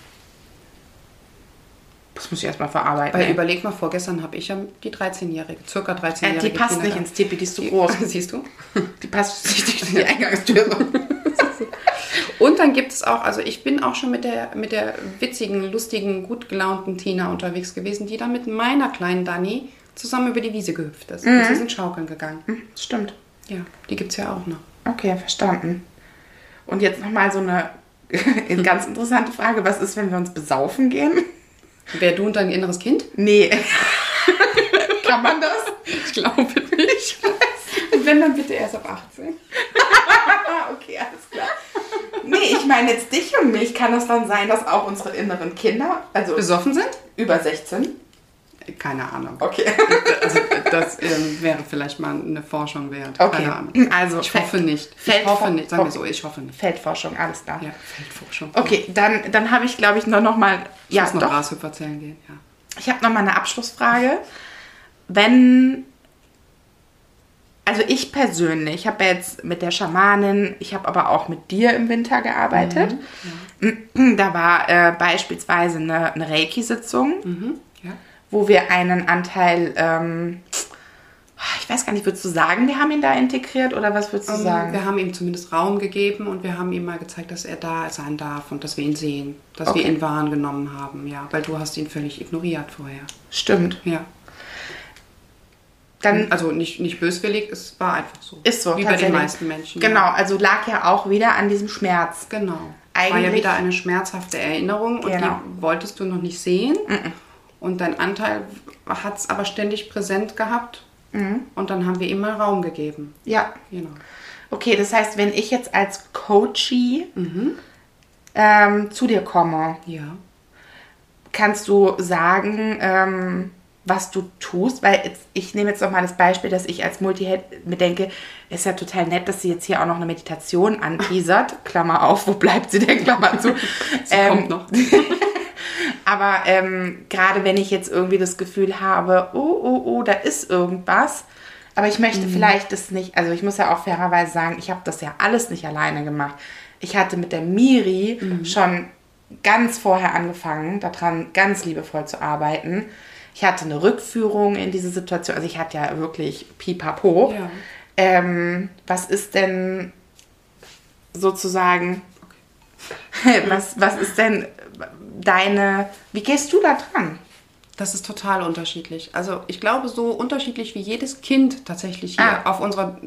Das muss ich erstmal verarbeiten. Weil ey. überleg mal, vorgestern habe ich ja die 13-Jährige, circa 13-Jährige. äh, die passt nicht ins Tipi, die ist zu groß. Siehst du? Die passt nicht durch die Eingangstür. Und dann gibt es auch, also ich bin auch schon mit der, mit der witzigen, lustigen, gut gelaunten Tina unterwegs gewesen, die dann mit meiner kleinen Dani zusammen über die Wiese gehüpft ist. Und sie sind schaukeln gegangen. Stimmt. Ja, die gibt es ja auch noch. Okay, verstanden. Und jetzt nochmal so eine ganz interessante Frage. Was ist, wenn wir uns besaufen gehen? Wer du und dein inneres Kind? Nee. Kann man das? Ich glaube nicht. Und wenn, dann bitte erst ab 18. okay, alles klar. Nee, ich meine jetzt dich und mich. Kann das dann sein, dass auch unsere inneren Kinder, also Besoffen sind? über 16? Keine Ahnung. Okay. Also das ähm, wäre vielleicht mal eine Forschung wert. Okay. Keine Ahnung. Also ich hoffe nicht. Ich Feldfor- hoffe nicht. Sagen wir so, ich hoffe nicht. Feldforschung, alles klar. Ja, Feldforschung. Okay, dann, dann habe ich, glaube ich, nur noch mal. Ich Ja, muss noch doch. Grashüpfer zählen gehen. Ja. Ich habe noch mal eine Abschlussfrage. Wenn, also ich persönlich habe jetzt mit der Schamanin, ich habe aber auch mit dir im Winter gearbeitet. Da war äh, beispielsweise eine, eine Reiki-Sitzung, Mhm. Wo wir einen Anteil, ähm, ich weiß gar nicht, würdest du sagen, wir haben ihn da integriert oder was würdest du Ähm, sagen? Wir haben ihm zumindest Raum gegeben und wir haben ihm mal gezeigt, dass er da sein darf und dass wir ihn sehen. Dass Okay. wir ihn wahrgenommen haben, ja. Weil du hast ihn völlig ignoriert vorher. Stimmt. Ja. Dann Also nicht, nicht böswillig, es war einfach so. ist so. Wie bei den meisten Menschen. Genau, Ja. also lag ja auch wieder an diesem Schmerz. Genau. war ja Eigentlich- wieder eine schmerzhafte Erinnerung und Genau. die wolltest du noch nicht sehen. Und dein Anteil hat es aber ständig präsent gehabt. Mhm. Und dann haben wir ihm mal Raum gegeben. Ja. Genau. Okay, das heißt, wenn ich jetzt als Coachie ähm, zu dir komme, Ja. kannst du sagen, ähm, was du tust? Weil jetzt, ich nehme jetzt noch mal das Beispiel, dass ich als Multiheld mir denke, ist ja total nett, dass sie jetzt hier auch noch eine Meditation anteasert. Klammer auf, wo bleibt sie denn? Klammer zu. Sie Ähm, kommt noch. Aber ähm, gerade wenn ich jetzt irgendwie das Gefühl habe, oh, oh, oh, da ist irgendwas, aber ich möchte vielleicht das nicht, also ich muss ja auch fairerweise sagen, ich habe das ja alles nicht alleine gemacht. Ich hatte mit der Miri schon ganz vorher angefangen, daran ganz liebevoll zu arbeiten. Ich hatte eine Rückführung in diese Situation, also ich hatte ja wirklich pipapo. Ja. Ähm, was ist denn sozusagen, was, was ist denn deine, wie gehst du da dran? Das ist total unterschiedlich. Also ich glaube, so unterschiedlich wie jedes Kind tatsächlich hier Ah. auf unserer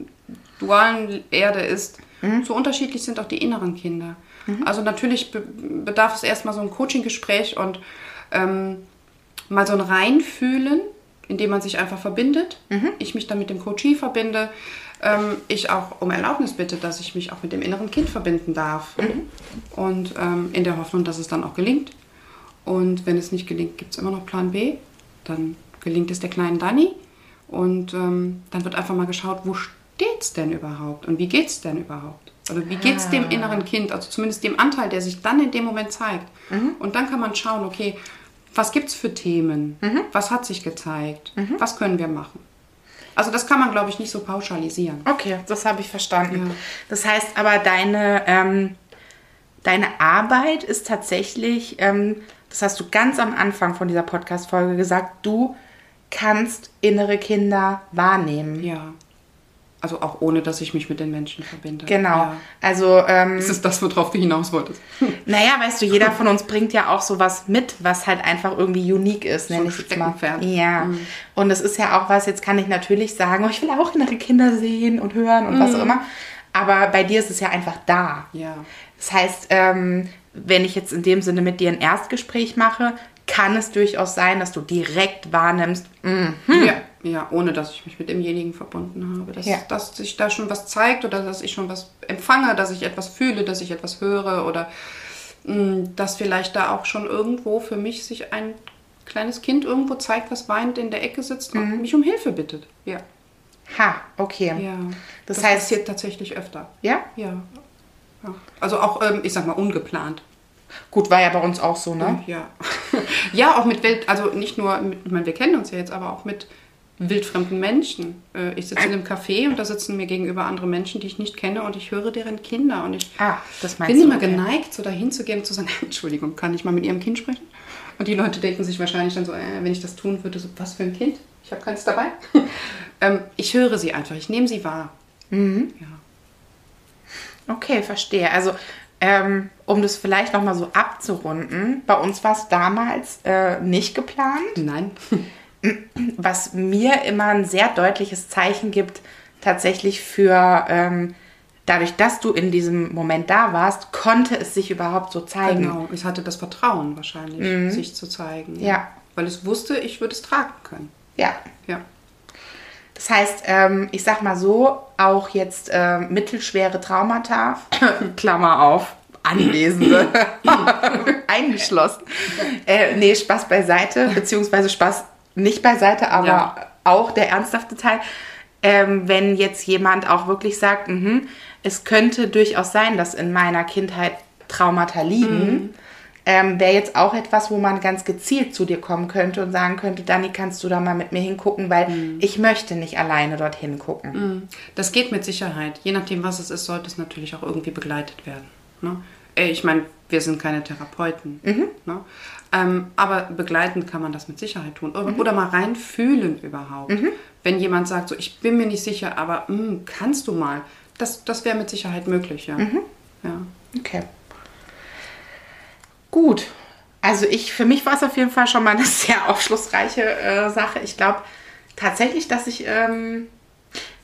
dualen Erde ist, so unterschiedlich sind auch die inneren Kinder. Also natürlich be bedarf es erstmal so ein Coaching-Gespräch und ähm, mal so ein Reinfühlen, indem man sich einfach verbindet. Ich mich dann mit dem Coachie verbinde. Ähm, ich auch um Erlaubnis bitte, dass ich mich auch mit dem inneren Kind verbinden darf. Und ähm, in der Hoffnung, dass es dann auch gelingt. Und wenn es nicht gelingt, gibt es immer noch Plan B. Dann gelingt es der kleinen Dani. Und ähm, dann wird einfach mal geschaut, wo steht es denn überhaupt? Und wie geht es denn überhaupt? Oder wie geht es dem inneren Kind? Also zumindest dem Anteil, der sich dann in dem Moment zeigt. Und dann kann man schauen, okay, was gibt es für Themen? Was hat sich gezeigt? Was können wir machen? Also das kann man, glaube ich, nicht so pauschalisieren. Okay, das habe ich verstanden. Ja. Das heißt aber, deine, ähm, deine Arbeit ist tatsächlich, ähm, das hast du ganz am Anfang von dieser Podcast-Folge gesagt, du kannst innere Kinder wahrnehmen. Ja. Also auch ohne, dass ich mich mit den Menschen verbinde. Genau. Ja. Also, ähm, Ist es das, worauf du hinaus wolltest? naja, weißt du, jeder von uns bringt ja auch sowas mit, was halt einfach irgendwie unique ist, nenne ich jetzt mal. Ja. Und es ist ja auch was, jetzt kann ich natürlich sagen, oh, ich will auch innere Kinder sehen und hören und was auch immer. Aber bei dir ist es ja einfach da. Ja. Das heißt, ähm, wenn ich jetzt in dem Sinne mit dir ein Erstgespräch mache, kann es durchaus sein, dass du direkt wahrnimmst, mm, Ja, ja, ohne dass ich mich mit demjenigen verbunden habe. Dass, Ja. dass sich da schon was zeigt oder dass ich schon was empfange, dass ich etwas fühle, dass ich etwas höre oder mh, dass vielleicht da auch schon irgendwo für mich sich ein kleines Kind irgendwo zeigt, was weinend in der Ecke sitzt und mich um Hilfe bittet. Ja. ha, okay. ja. Das Das, heißt- passiert tatsächlich öfter. Ja? Ja. Ja. Also auch, ähm, ich sag mal, ungeplant. Gut, war ja bei uns auch so, ne? Ja. ja, auch mit Wild, also nicht nur mit, ich meine, wir kennen uns ja jetzt, aber auch mit wildfremden Menschen. Äh, Ich sitze in einem Café und da sitzen mir gegenüber andere Menschen, die ich nicht kenne und ich höre deren Kinder und ich Ah, bin immer okay. geneigt, so dahin zu gehen und zu sagen, Entschuldigung, kann ich mal mit Ihrem Kind sprechen? Und die Leute denken sich wahrscheinlich dann so, äh, wenn ich das tun würde, so, was für ein Kind? Ich habe keins dabei. ähm, ich höre sie einfach, ich nehme sie wahr. Mhm. Ja. Okay, verstehe. Also, ähm, um das vielleicht nochmal so abzurunden, bei uns war es damals äh, nicht geplant. Nein. was mir immer ein sehr deutliches Zeichen gibt, tatsächlich für ähm, dadurch, dass du in diesem Moment da warst, konnte es sich überhaupt so zeigen. Genau, es hatte das Vertrauen wahrscheinlich, sich zu zeigen. Mhm. Ja. Weil es wusste, ich würde es tragen können. Ja. Ja. Das heißt, ähm, ich sag mal so, auch jetzt äh, mittelschwere Traumata, Klammer auf, Anwesende, eingeschlossen. Äh, nee, Spaß beiseite, beziehungsweise Spaß nicht beiseite, aber Ja. auch der ernsthafte Teil. Ähm, wenn jetzt jemand auch wirklich sagt, mhm, es könnte durchaus sein, dass in meiner Kindheit Traumata liegen, ähm, wäre jetzt auch etwas, wo man ganz gezielt zu dir kommen könnte und sagen könnte, Dani, kannst du da mal mit mir hingucken, weil ich möchte nicht alleine dorthin gucken. Das geht mit Sicherheit. Je nachdem, was es ist, sollte es natürlich auch irgendwie begleitet werden. Ne? Äh, Ich meine, wir sind keine Therapeuten. Ne? Ähm, aber begleitend kann man das mit Sicherheit tun. Oder, oder mal reinfühlen überhaupt. Wenn jemand sagt, so, ich bin mir nicht sicher, aber mm, kannst du mal? Das, das wäre mit Sicherheit möglich, ja. ja. Okay. Gut. Also ich, für mich war es auf jeden Fall schon mal eine sehr aufschlussreiche äh, Sache. Ich glaube, tatsächlich, dass ich ähm,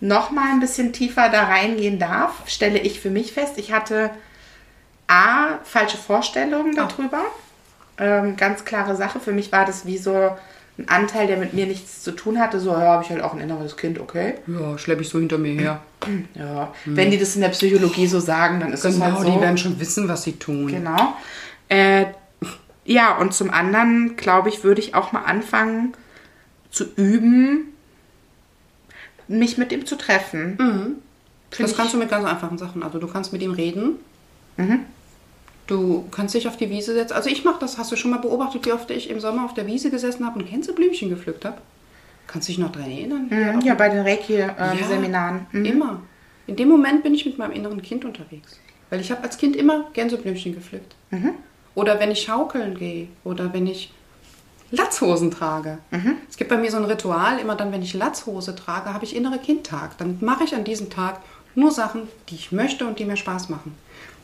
noch mal ein bisschen tiefer da reingehen darf, stelle ich für mich fest. Ich hatte A, falsche Vorstellungen darüber. Ähm, ganz klare Sache. Für mich war das wie so ein Anteil, der mit mir nichts zu tun hatte. So, ja, habe ich halt auch ein inneres Kind, okay. Ja, schleppe ich so hinter mir her. Ja, wenn die das in der Psychologie so sagen, dann ist es Genau, halt so. die werden schon wissen, was sie tun. Genau. Äh, ja, und zum anderen, glaube ich, würde ich auch mal anfangen zu üben, mich mit ihm zu treffen. Find Das ich- kannst du mit ganz einfachen Sachen. Also du kannst mit ihm reden. Du kannst dich auf die Wiese setzen. Also ich mache das. Hast du schon mal beobachtet, wie oft ich im Sommer auf der Wiese gesessen habe und Gänseblümchen gepflückt habe? Kannst du dich noch daran erinnern? Mhm, ja, bei den Reiki-Seminaren. Mhm. Immer. In dem Moment bin ich mit meinem inneren Kind unterwegs. Weil ich habe als Kind immer Gänseblümchen gepflückt. Mhm. Oder wenn ich schaukeln gehe. Oder wenn ich Latzhosen trage. Mhm. Es gibt bei mir so ein Ritual, immer dann, wenn ich Latzhose trage, habe ich innere Kindtag. Dann mache ich an diesem Tag nur Sachen, die ich möchte und die mir Spaß machen.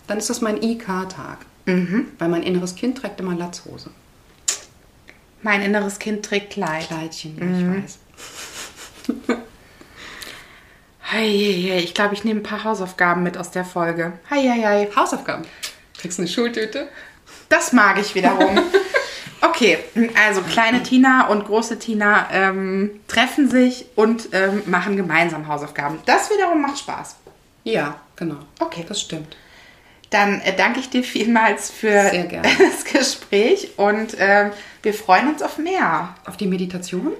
Dann ist das mein IK-Tag. Mhm. Weil mein inneres Kind trägt immer Latzhose. Mein inneres Kind trägt Kleid. Kleidchen, ja, Mhm. ich weiß. Hei, hei, hei. Ich glaube, ich nehme ein paar Hausaufgaben mit aus der Folge. Hei, hei, hei. Hausaufgaben. Kriegst du eine Schultüte? Das mag ich wiederum. Okay, also kleine Tina und große Tina ähm, treffen sich und ähm, machen gemeinsam Hausaufgaben. Das wiederum macht Spaß. Ja, genau. Okay. Das stimmt. Dann äh, danke ich dir vielmals für das Gespräch und ähm, wir freuen uns auf mehr. Auf die Meditation?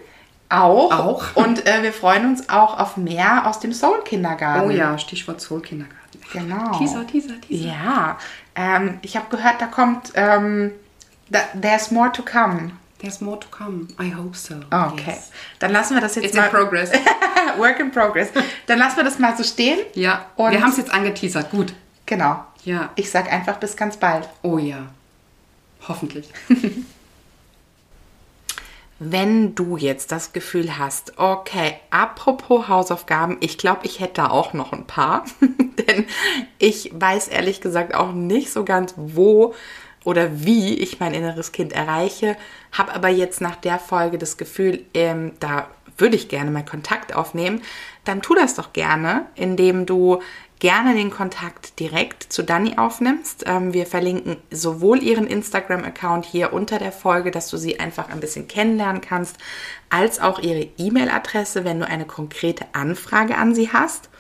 Auch. Auch. Und äh, wir freuen uns auch auf mehr aus dem Soul-Kindergarten. Oh ja, Stichwort Soul-Kindergarten. Genau. Teaser, Teaser, Teaser. Ja, ähm, ich habe gehört, da kommt, ähm, da, there's more to come. There's more to come. I hope so. Okay, Yes. dann lassen wir das jetzt It's mal. in progress. Work in progress. Dann lassen wir das mal so stehen. Ja, Und- wir haben es jetzt angeteasert. Gut. Genau. Ja. Ich sag einfach bis ganz bald. Oh ja. Hoffentlich. Wenn du jetzt das Gefühl hast, okay, apropos Hausaufgaben, ich glaube, ich hätte da auch noch ein paar, denn ich weiß ehrlich gesagt auch nicht so ganz, wo oder wie ich mein inneres Kind erreiche, habe aber jetzt nach der Folge das Gefühl, ähm, da würde ich gerne mal Kontakt aufnehmen, dann tu das doch gerne, indem du gerne den Kontakt direkt zu Dani aufnimmst. Ähm, wir verlinken sowohl ihren Instagram-Account hier unter der Folge, dass du sie einfach ein bisschen kennenlernen kannst, als auch ihre E-Mail-Adresse, wenn du eine konkrete Anfrage an sie hast.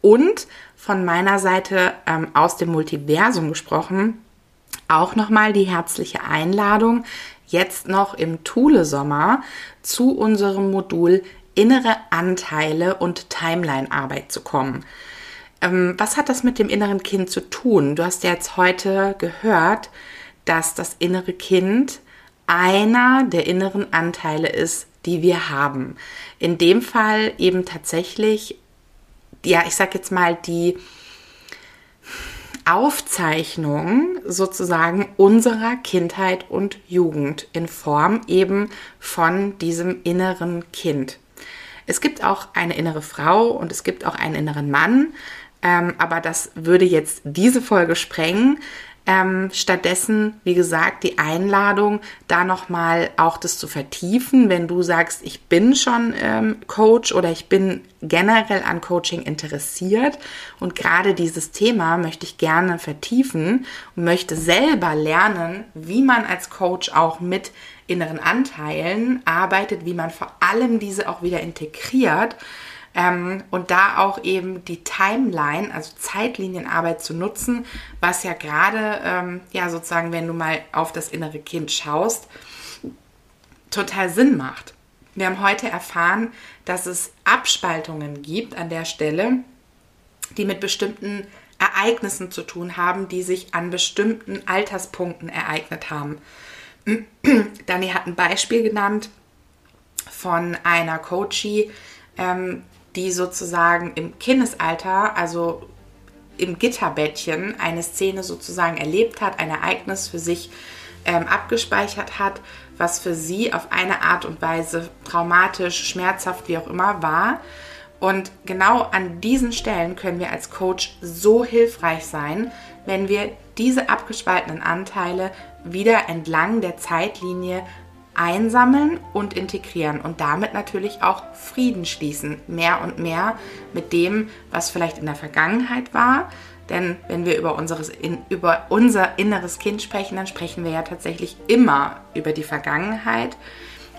Und von meiner Seite ähm, aus dem Multiversum gesprochen, auch nochmal die herzliche Einladung, jetzt noch im Thule-Sommer zu unserem Modul Innere Anteile und Timeline-Arbeit zu kommen. Ähm, was hat das mit dem inneren Kind zu tun? Du hast ja jetzt heute gehört, dass das innere Kind einer der inneren Anteile ist, die wir haben. In dem Fall eben tatsächlich, ja, ich sag jetzt mal, die Aufzeichnung sozusagen unserer Kindheit und Jugend in Form eben von diesem inneren Kind. Es gibt auch eine innere Frau und es gibt auch einen inneren Mann, ähm, aber das würde jetzt diese Folge sprengen. Ähm, stattdessen, wie gesagt, die Einladung, da nochmal auch das zu vertiefen, wenn du sagst, ich bin schon ähm, Coach oder ich bin generell an Coaching interessiert und gerade dieses Thema möchte ich gerne vertiefen und möchte selber lernen, wie man als Coach auch mit inneren Anteilen arbeitet, wie man vor allem diese auch wieder integriert ähm, und da auch eben die Timeline, also Zeitlinienarbeit zu nutzen, was ja gerade, ähm, ja sozusagen, wenn du mal auf das innere Kind schaust, total Sinn macht. Wir haben heute erfahren, dass es Abspaltungen gibt an der Stelle, die mit bestimmten Ereignissen zu tun haben, die sich an bestimmten Alterspunkten ereignet haben. Dani hat ein Beispiel genannt von einer Coachie, ähm, die sozusagen im Kindesalter, also im Gitterbettchen, eine Szene sozusagen erlebt hat, ein Ereignis für sich ähm, abgespeichert hat, was für sie auf eine Art und Weise traumatisch, schmerzhaft, wie auch immer war. Und genau an diesen Stellen können wir als Coach so hilfreich sein, wenn wir diese abgespaltenen Anteile wieder entlang der Zeitlinie einsammeln und integrieren und damit natürlich auch Frieden schließen, mehr und mehr mit dem, was vielleicht in der Vergangenheit war. Denn wenn wir über, unseres, in, über unser inneres Kind sprechen, dann sprechen wir ja tatsächlich immer über die Vergangenheit.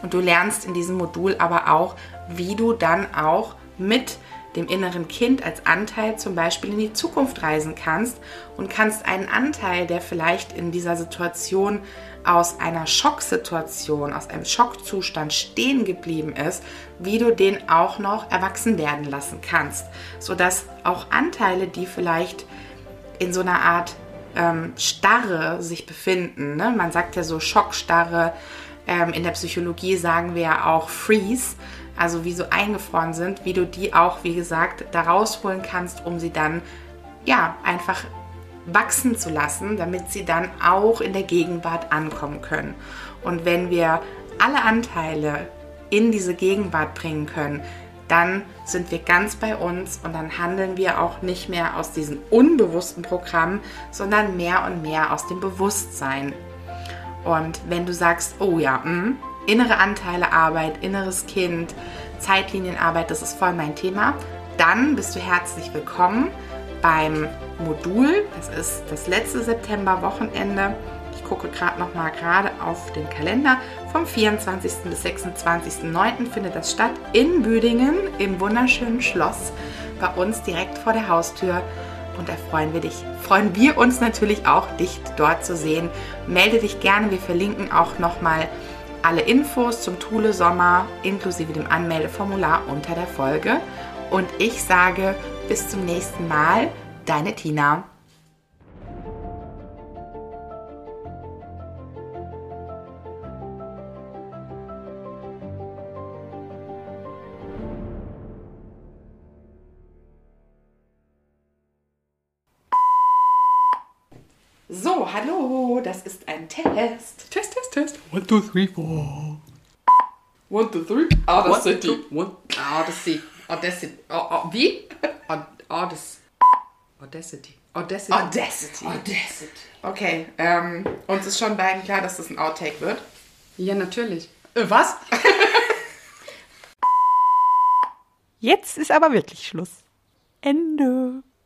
Und du lernst in diesem Modul aber auch, wie du dann auch mit dem inneren Kind als Anteil zum Beispiel in die Zukunft reisen kannst und kannst einen Anteil, der vielleicht in dieser Situation aus einer Schocksituation, aus einem Schockzustand stehen geblieben ist, wie du den auch noch erwachsen werden lassen kannst, sodass auch Anteile, die vielleicht in so einer Art ähm, Starre sich befinden, ne? man sagt ja so Schockstarre, ähm, in der Psychologie sagen wir ja auch Freeze, also wie so eingefroren sind, wie du die auch, wie gesagt, da rausholen kannst, um sie dann ja einfach wachsen zu lassen, damit sie dann auch in der Gegenwart ankommen können. Und wenn wir alle Anteile in diese Gegenwart bringen können, dann sind wir ganz bei uns und dann handeln wir auch nicht mehr aus diesem unbewussten Programm, sondern mehr und mehr aus dem Bewusstsein. Und wenn du sagst, oh ja, mh, innere Anteile Arbeit, inneres Kind, Zeitlinienarbeit, das ist voll mein Thema, dann bist du herzlich willkommen beim Modul. Das ist das letzte September-Wochenende. Ich gucke gerade noch mal gerade auf den Kalender. Vom 24. bis 26.09. findet das statt in Büdingen im wunderschönen Schloss bei uns direkt vor der Haustür. Und da freuen wir dich, freuen wir uns natürlich auch, dich dort zu sehen. Melde dich gerne. Wir verlinken auch noch mal alle Infos zum Thule Sommer inklusive dem Anmeldeformular unter der Folge. Und ich sage bis zum nächsten Mal, deine Tina. So, hallo, das ist ein Test. Test, Test, Test. One, two, three, four. One, two, three. Audacity. One, two, one. Odyssey. Audacity. Oh, oh, wie? Audacity. Audacity. Audacity. Audacity. Audacity. Okay, ähm, uns ist schon beiden klar, dass das ein Outtake wird. Ja, natürlich. Äh, was? Jetzt ist aber wirklich Schluss. Ende.